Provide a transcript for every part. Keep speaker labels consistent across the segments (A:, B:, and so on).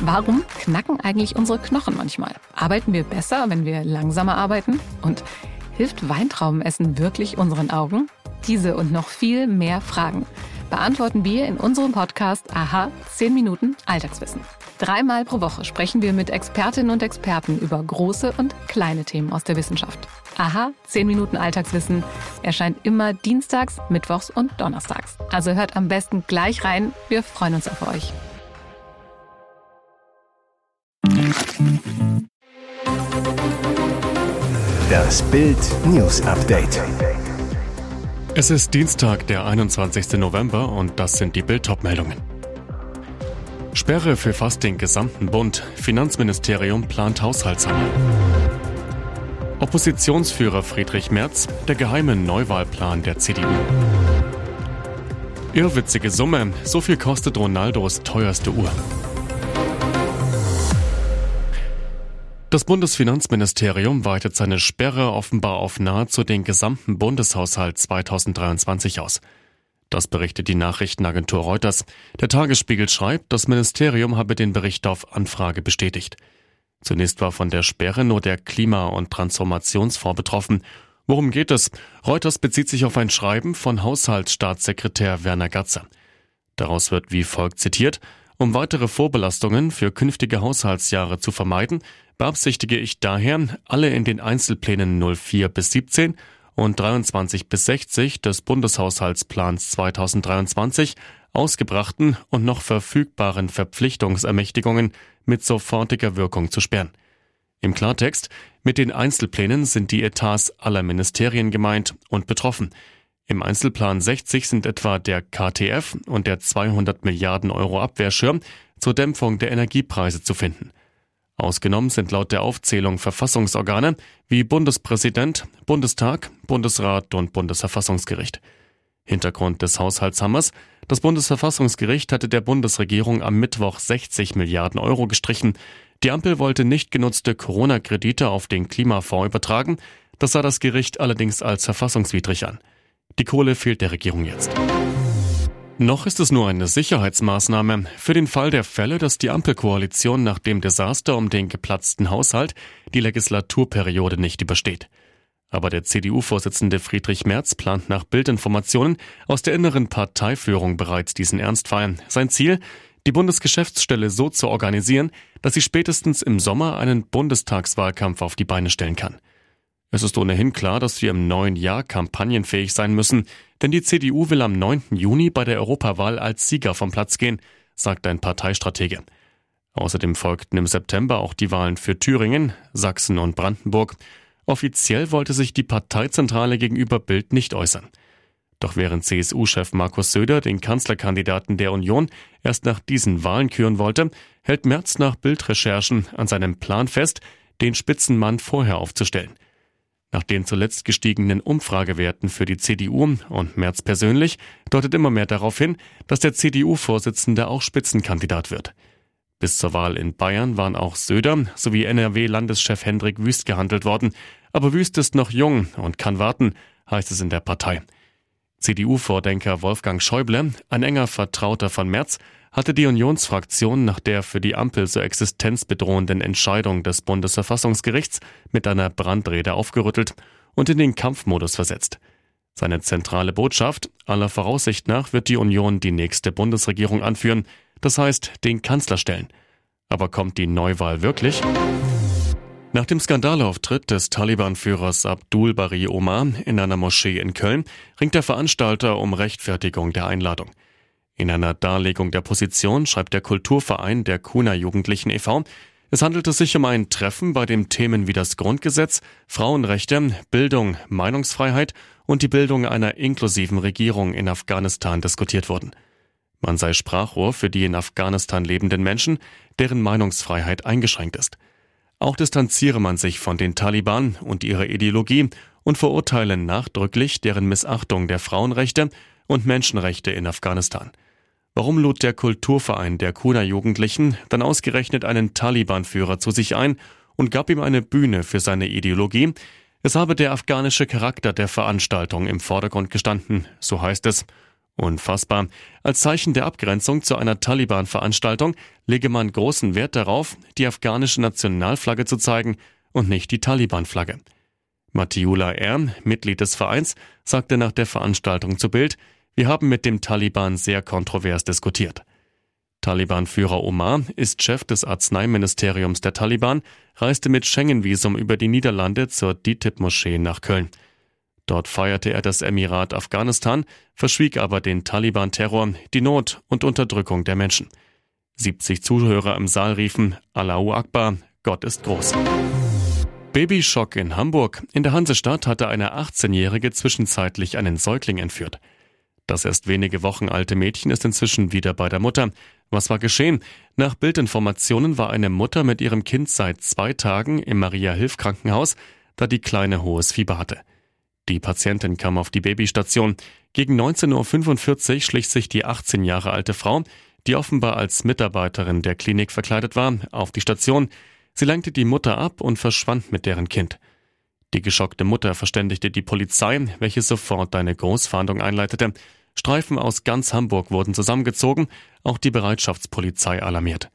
A: Warum knacken eigentlich unsere Knochen manchmal? Arbeiten wir besser, wenn wir langsamer arbeiten? Und hilft Weintraubenessen wirklich unseren Augen? Diese und noch viel mehr Fragen beantworten wir in unserem Podcast Aha 10 Minuten Alltagswissen. Dreimal pro Woche sprechen wir mit Expertinnen und Experten über große und kleine Themen aus der Wissenschaft. Aha 10 Minuten Alltagswissen erscheint immer dienstags, mittwochs und donnerstags. Also hört am besten gleich rein. Wir freuen uns auf euch.
B: Das Bild News Update.
C: Es ist Dienstag, der 21. November und das sind die Bild-Top-Meldungen. Sperre für fast den gesamten Bund. Finanzministerium plant Haushaltshammer. Oppositionsführer Friedrich Merz, der geheime Neuwahlplan der CDU. Irrwitzige Summe, so viel kostet Ronaldos teuerste Uhr. Das Bundesfinanzministerium weitet seine Sperre offenbar auf nahezu den gesamten Bundeshaushalt 2023 aus. Das berichtet die Nachrichtenagentur Reuters. Der Tagesspiegel schreibt, das Ministerium habe den Bericht auf Anfrage bestätigt. Zunächst war von der Sperre nur der Klima- und Transformationsfonds betroffen. Worum geht es? Reuters bezieht sich auf ein Schreiben von Haushaltsstaatssekretär Werner Gatzer. Daraus wird wie folgt zitiert, um weitere Vorbelastungen für künftige Haushaltsjahre zu vermeiden, beabsichtige ich daher, alle in den Einzelplänen 04 bis 17 und 23 bis 60 des Bundeshaushaltsplans 2023 ausgebrachten und noch verfügbaren Verpflichtungsermächtigungen mit sofortiger Wirkung zu sperren. Im Klartext, mit den Einzelplänen sind die Etats aller Ministerien gemeint und betroffen. Im Einzelplan 60 sind etwa der KTF und der 200 Milliarden Euro Abwehrschirm zur Dämpfung der Energiepreise zu finden. Ausgenommen sind laut der Aufzählung Verfassungsorgane wie Bundespräsident, Bundestag, Bundesrat und Bundesverfassungsgericht. Hintergrund des Haushaltshammers. Das Bundesverfassungsgericht hatte der Bundesregierung am Mittwoch 60 Milliarden Euro gestrichen. Die Ampel wollte nicht genutzte Corona-Kredite auf den Klimafonds übertragen. Das sah das Gericht allerdings als verfassungswidrig an. Die Kohle fehlt der Regierung jetzt. Noch ist es nur eine Sicherheitsmaßnahme für den Fall der Fälle, dass die Ampelkoalition nach dem Desaster um den geplatzten Haushalt die Legislaturperiode nicht übersteht. Aber der CDU-Vorsitzende Friedrich Merz plant nach Bildinformationen aus der inneren Parteiführung bereits diesen Ernstfall. Sein Ziel, die Bundesgeschäftsstelle so zu organisieren, dass sie spätestens im Sommer einen Bundestagswahlkampf auf die Beine stellen kann. Es ist ohnehin klar, dass wir im neuen Jahr kampagnenfähig sein müssen, denn die CDU will am 9. Juni bei der Europawahl als Sieger vom Platz gehen, sagt ein Parteistratege. Außerdem folgten im September auch die Wahlen für Thüringen, Sachsen und Brandenburg. Offiziell wollte sich die Parteizentrale gegenüber Bild nicht äußern. Doch während CSU-Chef Markus Söder den Kanzlerkandidaten der Union erst nach diesen Wahlen küren wollte, hält Merz nach Bildrecherchen an seinem Plan fest, den Spitzenmann vorher aufzustellen. Nach den zuletzt gestiegenen Umfragewerten für die CDU und Merz persönlich deutet immer mehr darauf hin, dass der CDU-Vorsitzende auch Spitzenkandidat wird. Bis zur Wahl in Bayern waren auch Söder sowie NRW-Landeschef Hendrik Wüst gehandelt worden. Aber Wüst ist noch jung und kann warten, heißt es in der Partei. CDU-Vordenker Wolfgang Schäuble, ein enger Vertrauter von Merz, hatte die Unionsfraktion nach der für die Ampel so existenzbedrohenden Entscheidung des Bundesverfassungsgerichts mit einer Brandrede aufgerüttelt und in den Kampfmodus versetzt. Seine zentrale Botschaft, aller Voraussicht nach wird die Union die nächste Bundesregierung anführen, das heißt den Kanzler stellen. Aber kommt die Neuwahl wirklich? Nach dem Skandalauftritt des Taliban-Führers Abdul Bari Omar in einer Moschee in Köln ringt der Veranstalter um Rechtfertigung der Einladung. In einer Darlegung der Position schreibt der Kulturverein der Kuna Jugendlichen e.V., es handelte sich um ein Treffen, bei dem Themen wie das Grundgesetz, Frauenrechte, Bildung, Meinungsfreiheit und die Bildung einer inklusiven Regierung in Afghanistan diskutiert wurden. Man sei Sprachrohr für die in Afghanistan lebenden Menschen, deren Meinungsfreiheit eingeschränkt ist. Auch distanziere man sich von den Taliban und ihrer Ideologie und verurteile nachdrücklich deren Missachtung der Frauenrechte und Menschenrechte in Afghanistan. Warum lud der Kulturverein der Kuna-Jugendlichen dann ausgerechnet einen Taliban-Führer zu sich ein und gab ihm eine Bühne für seine Ideologie? Es habe der afghanische Charakter der Veranstaltung im Vordergrund gestanden, so heißt es. Unfassbar. Als Zeichen der Abgrenzung zu einer Taliban-Veranstaltung lege man großen Wert darauf, die afghanische Nationalflagge zu zeigen und nicht die Taliban-Flagge. Matiula R., Mitglied des Vereins, sagte nach der Veranstaltung zu Bild, wir haben mit dem Taliban sehr kontrovers diskutiert. Taliban-Führer Omar ist Chef des Arzneiministeriums der Taliban, reiste mit Schengen-Visum über die Niederlande zur DITIB-Moschee nach Köln. Dort feierte er das Emirat Afghanistan, verschwieg aber den Taliban-Terror, die Not und Unterdrückung der Menschen. 70 Zuhörer im Saal riefen Allahu Akbar, Gott ist groß. Babyschock in Hamburg. In der Hansestadt hatte eine 18-Jährige zwischenzeitlich einen Säugling entführt. Das erst wenige Wochen alte Mädchen ist inzwischen wieder bei der Mutter. Was war geschehen? Nach Bildinformationen war eine Mutter mit ihrem Kind seit zwei Tagen im Maria-Hilf-Krankenhaus, da die Kleine hohes Fieber hatte. Die Patientin kam auf die Babystation. Gegen 19.45 Uhr schlich sich die 18 Jahre alte Frau, die offenbar als Mitarbeiterin der Klinik verkleidet war, auf die Station. Sie lenkte die Mutter ab und verschwand mit deren Kind. Die geschockte Mutter verständigte die Polizei, welche sofort eine Großfahndung einleitete. Streifen aus ganz Hamburg wurden zusammengezogen, auch die Bereitschaftspolizei alarmiert.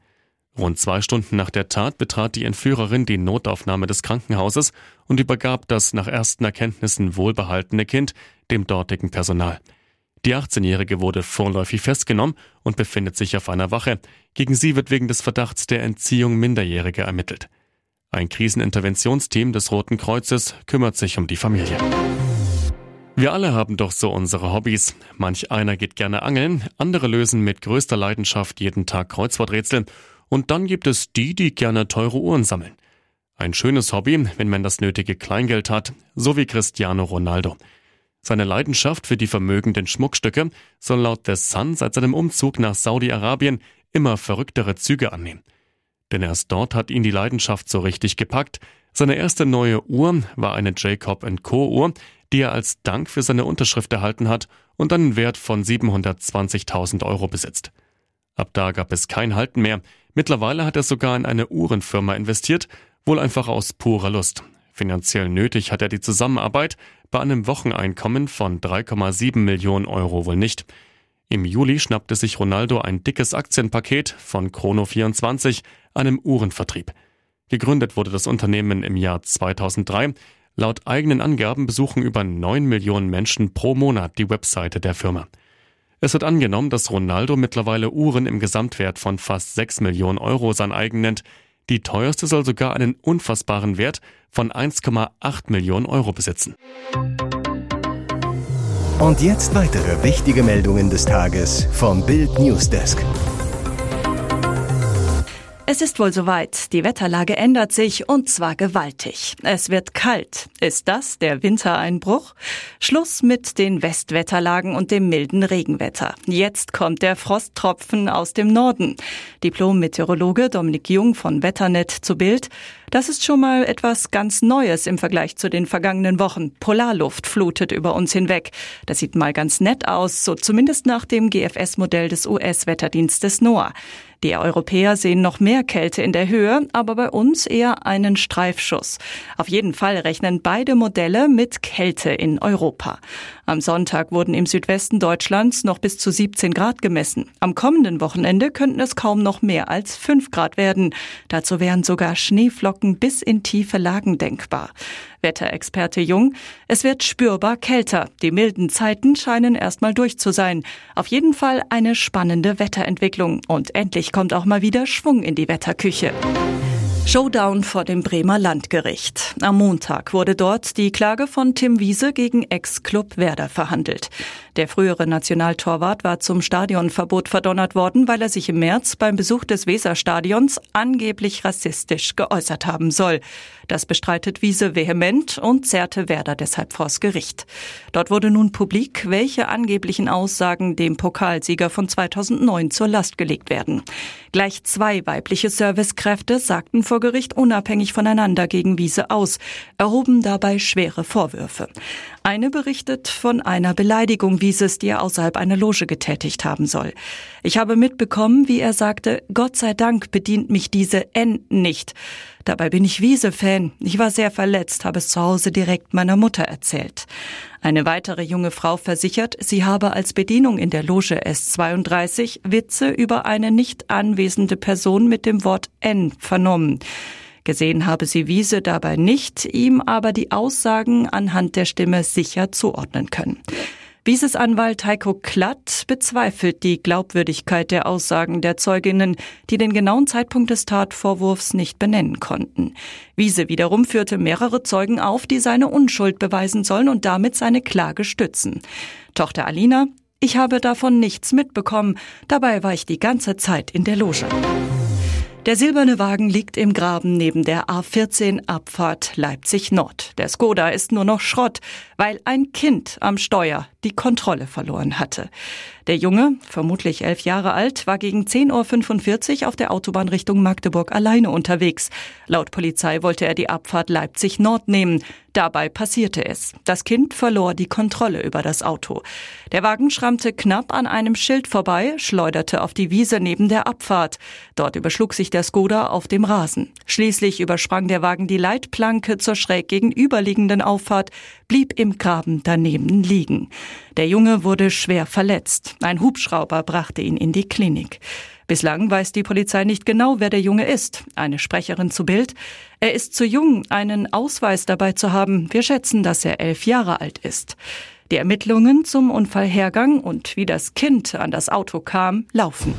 C: Rund zwei Stunden nach der Tat betrat die Entführerin die Notaufnahme des Krankenhauses und übergab das nach ersten Erkenntnissen wohlbehaltene Kind dem dortigen Personal. Die 18-Jährige wurde vorläufig festgenommen und befindet sich auf einer Wache. Gegen sie wird wegen des Verdachts der Entziehung Minderjähriger ermittelt. Ein Kriseninterventionsteam des Roten Kreuzes kümmert sich um die Familie. Wir alle haben doch so unsere Hobbys. Manch einer geht gerne angeln, andere lösen mit größter Leidenschaft jeden Tag Kreuzworträtsel und dann gibt es die, die gerne teure Uhren sammeln. Ein schönes Hobby, wenn man das nötige Kleingeld hat, so wie Cristiano Ronaldo. Seine Leidenschaft für die vermögenden Schmuckstücke soll laut The Sun seit seinem Umzug nach Saudi-Arabien immer verrücktere Züge annehmen. Denn erst dort hat ihn die Leidenschaft so richtig gepackt. Seine erste neue Uhr war eine Jacob Co. Uhr, die er als Dank für seine Unterschrift erhalten hat und einen Wert von 720.000 Euro besitzt. Ab da gab es kein Halten mehr. Mittlerweile hat er sogar in eine Uhrenfirma investiert, wohl einfach aus purer Lust. Finanziell nötig hat er die Zusammenarbeit, bei einem Wocheneinkommen von 3,7 Millionen Euro wohl nicht. Im Juli schnappte sich Ronaldo ein dickes Aktienpaket von Chrono24, einem Uhrenvertrieb. Gegründet wurde das Unternehmen im Jahr 2003. Laut eigenen Angaben besuchen über 9 Millionen Menschen pro Monat die Webseite der Firma. Es wird angenommen, dass Ronaldo mittlerweile Uhren im Gesamtwert von fast 6 Millionen Euro sein eigen nennt. Die teuerste soll sogar einen unfassbaren Wert von 1,8 Millionen Euro besitzen.
B: Und jetzt weitere wichtige Meldungen des Tages vom Bild Newsdesk.
D: Es ist wohl soweit. Die Wetterlage ändert sich und zwar gewaltig. Es wird kalt. Ist das der Wintereinbruch? Schluss mit den Westwetterlagen und dem milden Regenwetter. Jetzt kommt der Frosttropfen aus dem Norden. Diplom-Meteorologe Dominik Jung von Wetternet zu Bild. Das ist schon mal etwas ganz Neues im Vergleich zu den vergangenen Wochen. Polarluft flutet über uns hinweg. Das sieht mal ganz nett aus, so zumindest nach dem GFS-Modell des US-Wetterdienstes NOAA. Die Europäer sehen noch mehr Kälte in der Höhe, aber bei uns eher einen Streifschuss. Auf jeden Fall rechnen beide Modelle mit Kälte in Europa. Am Sonntag wurden im Südwesten Deutschlands noch bis zu 17 Grad gemessen. Am kommenden Wochenende könnten es kaum noch mehr als 5 Grad werden. Dazu wären sogar Schneeflocken bis in tiefe Lagen denkbar. Wetterexperte Jung, es wird spürbar kälter. Die milden Zeiten scheinen erstmal durch zu sein. Auf jeden Fall eine spannende Wetterentwicklung. Und endlich kommt auch mal wieder Schwung in die Wetterküche. Showdown vor dem Bremer Landgericht. Am Montag wurde dort die Klage von Tim Wiese gegen Ex-Club Werder verhandelt. Der frühere Nationaltorwart war zum Stadionverbot verdonnert worden, weil er sich im März beim Besuch des Weserstadions angeblich rassistisch geäußert haben soll. Das bestreitet Wiese vehement und zerrte Werder deshalb vors Gericht. Dort wurde nun publik, welche angeblichen Aussagen dem Pokalsieger von 2009 zur Last gelegt werden. Gleich zwei weibliche Servicekräfte sagten vor Gericht unabhängig voneinander gegen Wiese aus, erhoben dabei schwere Vorwürfe. Eine berichtet von einer Beleidigung Wieses, die er außerhalb einer Loge getätigt haben soll. Ich habe mitbekommen, wie er sagte, Gott sei Dank bedient mich diese N nicht. Dabei bin ich Wiese-Fan. Ich war sehr verletzt, habe es zu Hause direkt meiner Mutter erzählt. Eine weitere junge Frau versichert, sie habe als Bedienung in der Loge S32 Witze über eine nicht anwesende Person mit dem Wort N vernommen. Gesehen habe sie Wiese dabei nicht, ihm aber die Aussagen anhand der Stimme sicher zuordnen können. Wieses Anwalt Heiko Klatt bezweifelt die Glaubwürdigkeit der Aussagen der Zeuginnen, die den genauen Zeitpunkt des Tatvorwurfs nicht benennen konnten. Wiese wiederum führte mehrere Zeugen auf, die seine Unschuld beweisen sollen und damit seine Klage stützen. Tochter Alina, ich habe davon nichts mitbekommen, dabei war ich die ganze Zeit in der Loge. Der silberne Wagen liegt im Graben neben der A14 Abfahrt Leipzig Nord. Der Skoda ist nur noch Schrott, weil ein Kind am Steuer die Kontrolle verloren hatte. Der Junge, vermutlich elf Jahre alt, war gegen 10.45 Uhr auf der Autobahn Richtung Magdeburg alleine unterwegs. Laut Polizei wollte er die Abfahrt Leipzig Nord nehmen. Dabei passierte es. Das Kind verlor die Kontrolle über das Auto. Der Wagen schrammte knapp an einem Schild vorbei, schleuderte auf die Wiese neben der Abfahrt. Dort überschlug sich der Skoda auf dem Rasen. Schließlich übersprang der Wagen die Leitplanke zur schräg gegenüberliegenden Auffahrt, blieb im Graben daneben liegen. Der Junge wurde schwer verletzt. Ein Hubschrauber brachte ihn in die Klinik. Bislang weiß die Polizei nicht genau, wer der Junge ist. Eine Sprecherin zu Bild. Er ist zu jung, einen Ausweis dabei zu haben. Wir schätzen, dass er elf Jahre alt ist. Die Ermittlungen zum Unfallhergang und wie das Kind an das Auto kam, laufen.